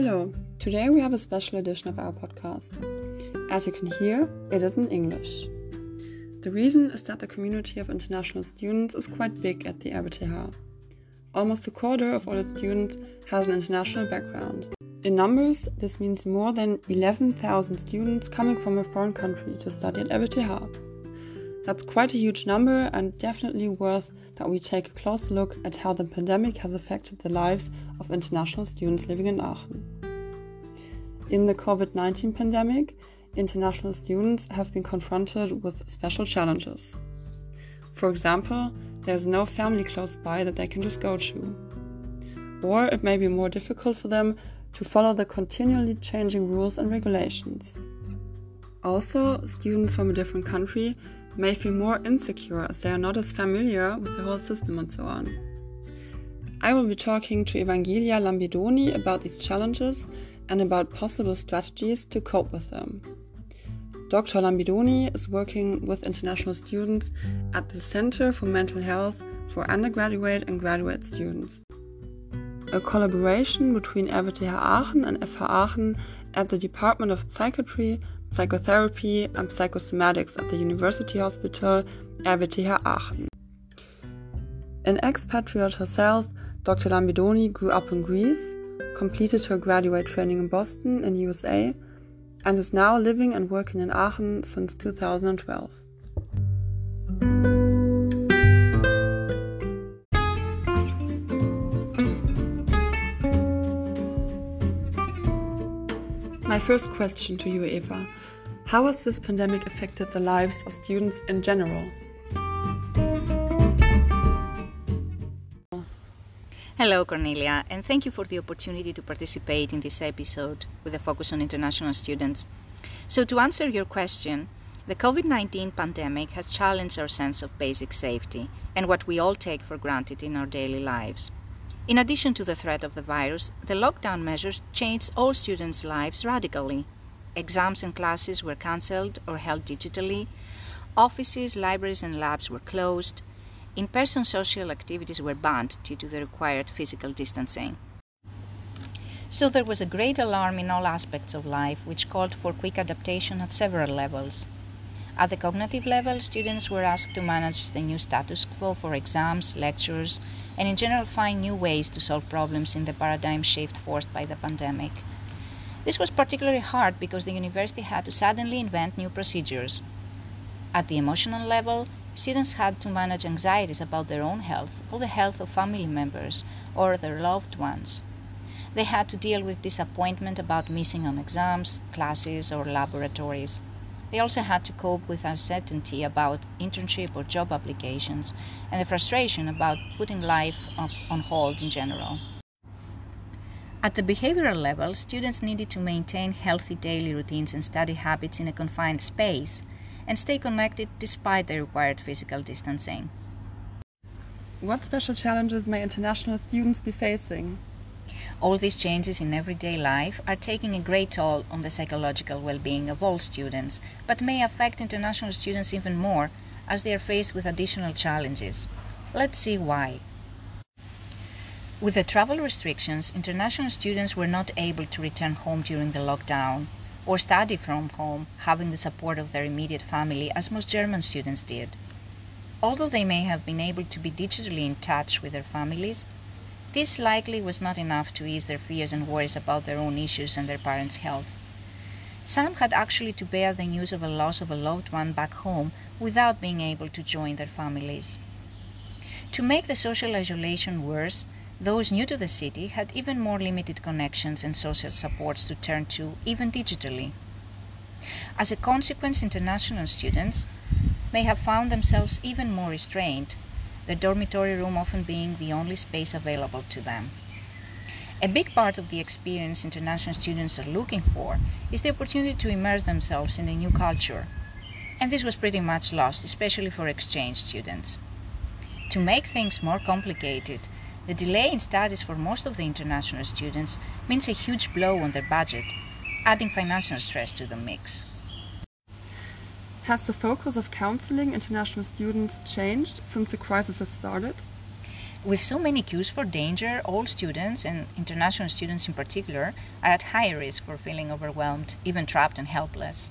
Hello, today we have a special edition of our podcast. As you can hear, it is in English. The reason is that the community of international students is quite big at the RWTH. Almost a quarter of all its students has an international background. In numbers, this means more than 11,000 students coming from a foreign country to study at RWTH. That's quite a huge number and definitely worth that we take a close look at how the pandemic has affected the lives of international students living in Aachen. In the COVID 19 pandemic, international students have been confronted with special challenges. For example, there's no family close by that they can just go to. Or it may be more difficult for them to follow the continually changing rules and regulations. Also, students from a different country may feel more insecure as they are not as familiar with the whole system and so on. I will be talking to Evangelia Lambidoni about these challenges and about possible strategies to cope with them. Dr. Lambidoni is working with international students at the Center for Mental Health for undergraduate and graduate students. A collaboration between RWTH Aachen and FH Aachen at the Department of Psychiatry Psychotherapy and Psychosomatics at the University Hospital RWTH Aachen. An expatriate herself, Dr. Lambidoni grew up in Greece, completed her graduate training in Boston in USA, and is now living and working in Aachen since 2012. My first question to you, Eva. How has this pandemic affected the lives of students in general? Hello, Cornelia, and thank you for the opportunity to participate in this episode with a focus on international students. So, to answer your question, the COVID 19 pandemic has challenged our sense of basic safety and what we all take for granted in our daily lives. In addition to the threat of the virus, the lockdown measures changed all students' lives radically. Exams and classes were cancelled or held digitally. Offices, libraries, and labs were closed. In person social activities were banned due to the required physical distancing. So there was a great alarm in all aspects of life, which called for quick adaptation at several levels. At the cognitive level, students were asked to manage the new status quo for exams, lectures, and in general find new ways to solve problems in the paradigm shift forced by the pandemic. This was particularly hard because the university had to suddenly invent new procedures. At the emotional level, students had to manage anxieties about their own health or the health of family members or their loved ones. They had to deal with disappointment about missing on exams, classes, or laboratories. They also had to cope with uncertainty about internship or job applications and the frustration about putting life on hold in general. At the behavioral level, students needed to maintain healthy daily routines and study habits in a confined space and stay connected despite the required physical distancing. What special challenges may international students be facing? All these changes in everyday life are taking a great toll on the psychological well being of all students, but may affect international students even more as they are faced with additional challenges. Let's see why. With the travel restrictions, international students were not able to return home during the lockdown or study from home, having the support of their immediate family, as most German students did. Although they may have been able to be digitally in touch with their families, this likely was not enough to ease their fears and worries about their own issues and their parents' health. Some had actually to bear the news of a loss of a loved one back home without being able to join their families. To make the social isolation worse, those new to the city had even more limited connections and social supports to turn to, even digitally. As a consequence, international students may have found themselves even more restrained the dormitory room often being the only space available to them. A big part of the experience international students are looking for is the opportunity to immerse themselves in a new culture. And this was pretty much lost, especially for exchange students. To make things more complicated, the delay in studies for most of the international students means a huge blow on their budget, adding financial stress to the mix. Has the focus of counseling international students changed since the crisis has started? With so many cues for danger, all students, and international students in particular, are at high risk for feeling overwhelmed, even trapped and helpless.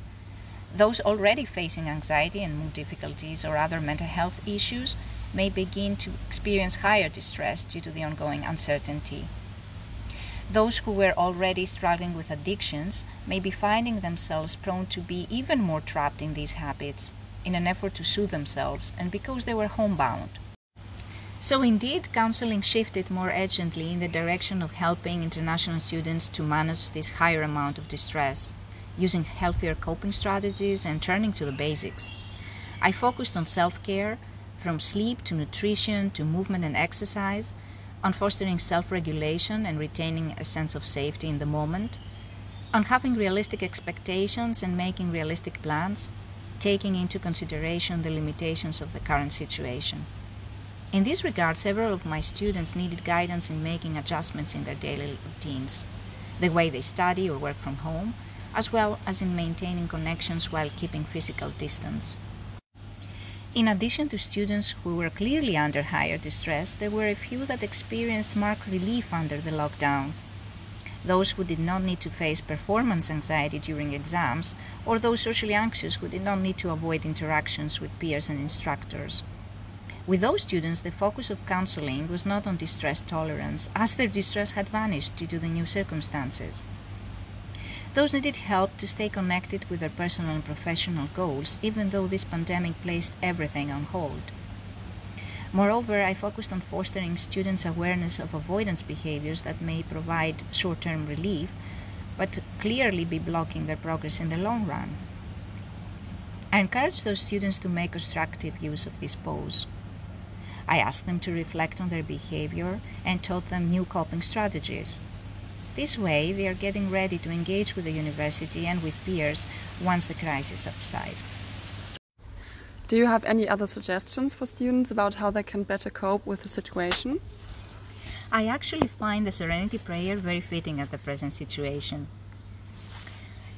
Those already facing anxiety and mood difficulties or other mental health issues may begin to experience higher distress due to the ongoing uncertainty. Those who were already struggling with addictions may be finding themselves prone to be even more trapped in these habits in an effort to soothe themselves and because they were homebound. So, indeed, counseling shifted more urgently in the direction of helping international students to manage this higher amount of distress, using healthier coping strategies and turning to the basics. I focused on self care, from sleep to nutrition to movement and exercise, on fostering self regulation and retaining a sense of safety in the moment, on having realistic expectations and making realistic plans, taking into consideration the limitations of the current situation. In this regard, several of my students needed guidance in making adjustments in their daily routines, the way they study or work from home, as well as in maintaining connections while keeping physical distance. In addition to students who were clearly under higher distress, there were a few that experienced marked relief under the lockdown. Those who did not need to face performance anxiety during exams, or those socially anxious who did not need to avoid interactions with peers and instructors. With those students, the focus of counseling was not on distress tolerance, as their distress had vanished due to the new circumstances. Those needed help to stay connected with their personal and professional goals, even though this pandemic placed everything on hold. Moreover, I focused on fostering students' awareness of avoidance behaviors that may provide short term relief, but clearly be blocking their progress in the long run. I encouraged those students to make constructive use of this pose. I asked them to reflect on their behavior and taught them new coping strategies. This way, they are getting ready to engage with the university and with peers once the crisis subsides. Do you have any other suggestions for students about how they can better cope with the situation? I actually find the Serenity Prayer very fitting at the present situation.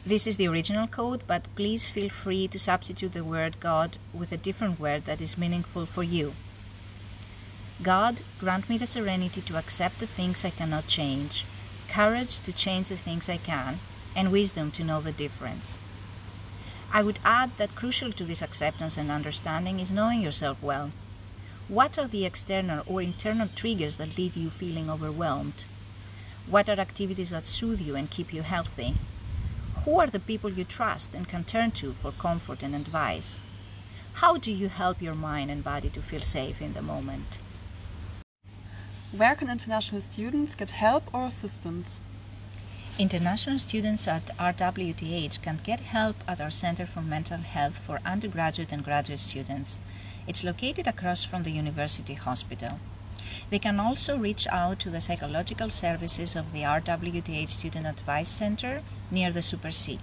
This is the original code, but please feel free to substitute the word God with a different word that is meaningful for you. God, grant me the serenity to accept the things I cannot change, courage to change the things I can, and wisdom to know the difference. I would add that crucial to this acceptance and understanding is knowing yourself well. What are the external or internal triggers that leave you feeling overwhelmed? What are activities that soothe you and keep you healthy? Who are the people you trust and can turn to for comfort and advice? How do you help your mind and body to feel safe in the moment? Where can international students get help or assistance? International students at RWTH can get help at our Center for Mental Health for undergraduate and graduate students. It's located across from the University Hospital. They can also reach out to the psychological services of the RWTH Student Advice Center near the Super C.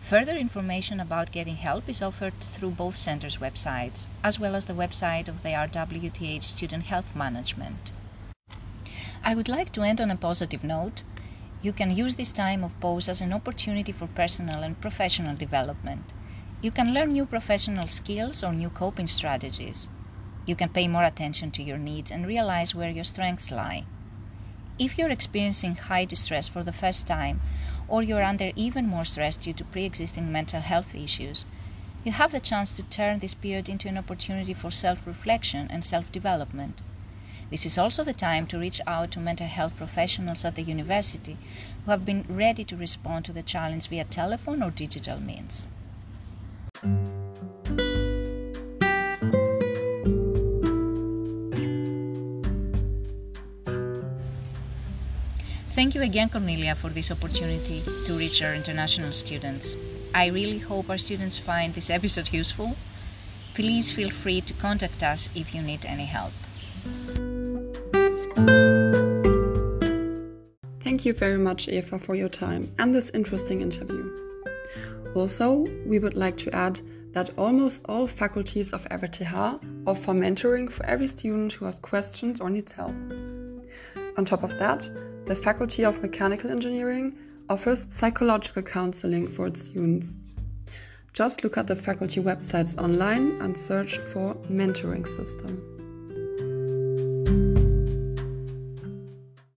Further information about getting help is offered through both centers' websites, as well as the website of the RWTH Student Health Management. I would like to end on a positive note. You can use this time of pause as an opportunity for personal and professional development. You can learn new professional skills or new coping strategies. You can pay more attention to your needs and realize where your strengths lie. If you're experiencing high distress for the first time, or you're under even more stress due to pre existing mental health issues, you have the chance to turn this period into an opportunity for self reflection and self development. This is also the time to reach out to mental health professionals at the university who have been ready to respond to the challenge via telephone or digital means. Thank you again, Cornelia, for this opportunity to reach our international students. I really hope our students find this episode useful. Please feel free to contact us if you need any help. Thank you very much, Eva, for your time and this interesting interview. Also, we would like to add that almost all faculties of RWTH offer mentoring for every student who has questions or needs help. On top of that, the Faculty of Mechanical Engineering offers psychological counseling for its students. Just look at the faculty websites online and search for mentoring system.